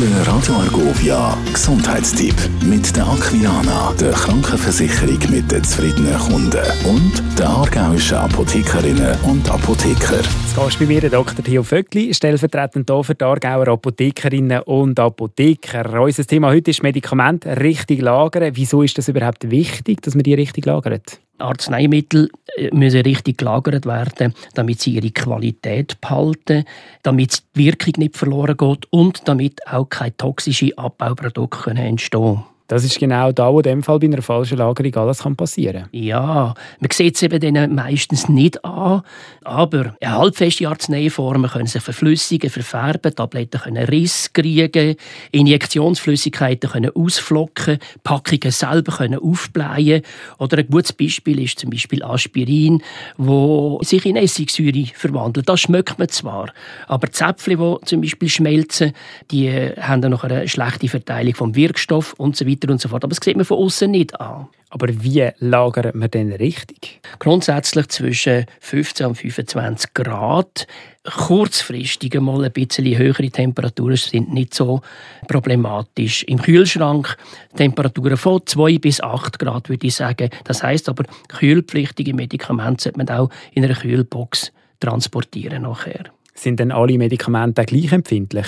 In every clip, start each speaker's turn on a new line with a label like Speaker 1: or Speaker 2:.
Speaker 1: Der Radio Argovia Gesundheitstipp mit der Aquilana, der Krankenversicherung mit den zufriedenen Kunden und der aargauischen Apothekerinnen und Apotheker.
Speaker 2: Jetzt gehst bei mir Dr. Theo Vöckli, stellvertretend hier für die Aargauer Apothekerinnen und Apotheker. Unser Thema heute ist Medikamente richtig lagern. Wieso ist das überhaupt wichtig, dass man die richtig lagert?
Speaker 3: Arzneimittel müssen richtig gelagert werden, damit sie ihre Qualität behalten, damit die Wirkung nicht verloren geht und damit auch keine toxischen Abbauprodukte entstehen können.
Speaker 2: Das ist genau da, wo in dem Fall bei einer falschen Lagerung alles passieren kann.
Speaker 3: Ja, man sieht es eben denen meistens nicht an, aber halbfeste Arzneiformen können sich verflüssigen, verfärben, Tabletten können Riss kriegen, Injektionsflüssigkeiten können ausflocken, Packungen selber können aufblähen. Oder ein gutes Beispiel ist zum Beispiel Aspirin, wo sich in Essigsäure verwandelt. Das schmeckt man zwar, aber Zäpfchen, die zum Beispiel schmelzen, die haben dann noch eine schlechte Verteilung vom Wirkstoff und so weiter weiter und so fort. Aber das sieht man von außen nicht an.
Speaker 2: Aber wie lagert man denn richtig?
Speaker 3: Grundsätzlich zwischen 15 und 25 Grad. Kurzfristig mal ein bisschen höhere Temperaturen sind nicht so problematisch. Im Kühlschrank Temperaturen von 2 bis 8 Grad, würde ich sagen. Das heißt aber, kühlpflichtige Medikamente sollte man auch in einer Kühlbox transportieren nachher.
Speaker 2: Sind denn alle Medikamente gleich empfindlich?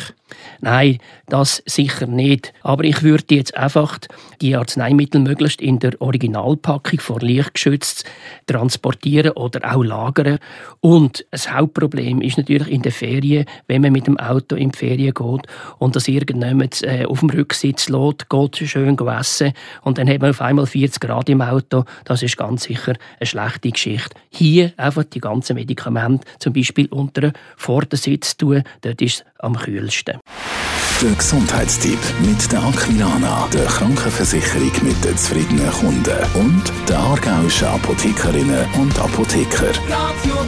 Speaker 3: Nein, das sicher nicht. Aber ich würde jetzt einfach die Arzneimittel möglichst in der Originalpackung vor Licht geschützt transportieren oder auch lagern. Und das Hauptproblem ist natürlich in den Ferien, wenn man mit dem Auto in die Ferien geht und das irgendjemand äh, auf dem Rücksitz lässt, geht schön essen und dann hat man auf einmal 40 Grad im Auto. Das ist ganz sicher eine schlechte Geschichte. Hier einfach die ganzen Medikamente zum Beispiel unter Vordersitz tun, dort ist es am kühlsten.
Speaker 1: Der Gesundheitstipp mit der Aquilana, der Krankenversicherung mit den zufriedenen Kunden und der aargauischen Apothekerinnen und Apotheker. Radio